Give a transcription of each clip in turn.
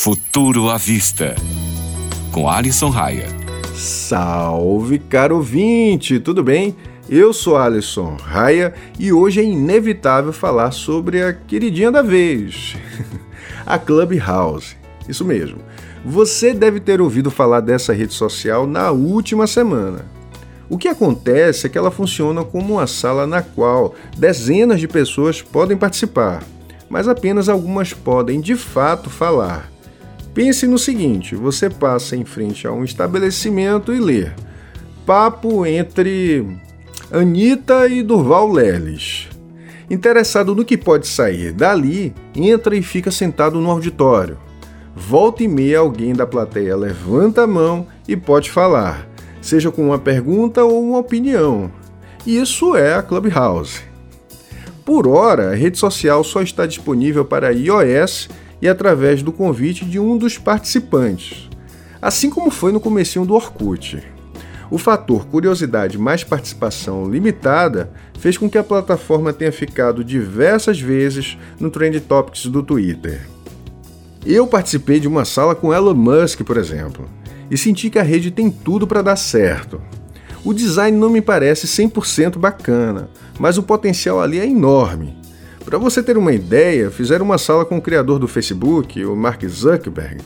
Futuro à Vista, com Alisson Raia. Salve, caro ouvinte, tudo bem? Eu sou Alisson Raia e hoje é inevitável falar sobre a queridinha da vez, a Clubhouse. Isso mesmo. Você deve ter ouvido falar dessa rede social na última semana. O que acontece é que ela funciona como uma sala na qual dezenas de pessoas podem participar, mas apenas algumas podem de fato falar. Pense no seguinte: você passa em frente a um estabelecimento e lê Papo entre Anitta e Durval Leles. Interessado no que pode sair dali, entra e fica sentado no auditório. Volta e meia alguém da plateia levanta a mão e pode falar seja com uma pergunta ou uma opinião. Isso é a Clubhouse. Por hora, a rede social só está disponível para iOS e através do convite de um dos participantes, assim como foi no comecinho do Orkut. O fator curiosidade mais participação limitada fez com que a plataforma tenha ficado diversas vezes no Trend Topics do Twitter. Eu participei de uma sala com Elon Musk, por exemplo e senti que a rede tem tudo para dar certo. O design não me parece 100% bacana, mas o potencial ali é enorme. Para você ter uma ideia, fizeram uma sala com o criador do Facebook, o Mark Zuckerberg,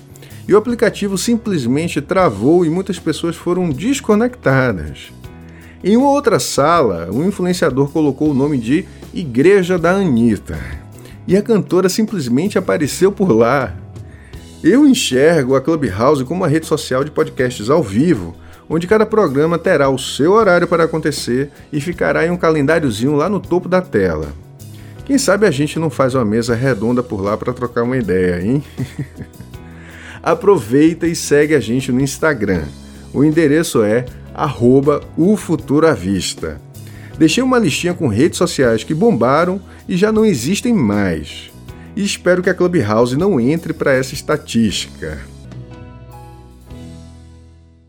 e o aplicativo simplesmente travou e muitas pessoas foram desconectadas. Em uma outra sala, um influenciador colocou o nome de Igreja da Anitta, e a cantora simplesmente apareceu por lá. Eu enxergo a Clubhouse como uma rede social de podcasts ao vivo, onde cada programa terá o seu horário para acontecer e ficará em um calendáriozinho lá no topo da tela. Quem sabe a gente não faz uma mesa redonda por lá para trocar uma ideia, hein? Aproveita e segue a gente no Instagram. O endereço é @ufuturavista. Deixei uma listinha com redes sociais que bombaram e já não existem mais e espero que a Clubhouse não entre para essa estatística.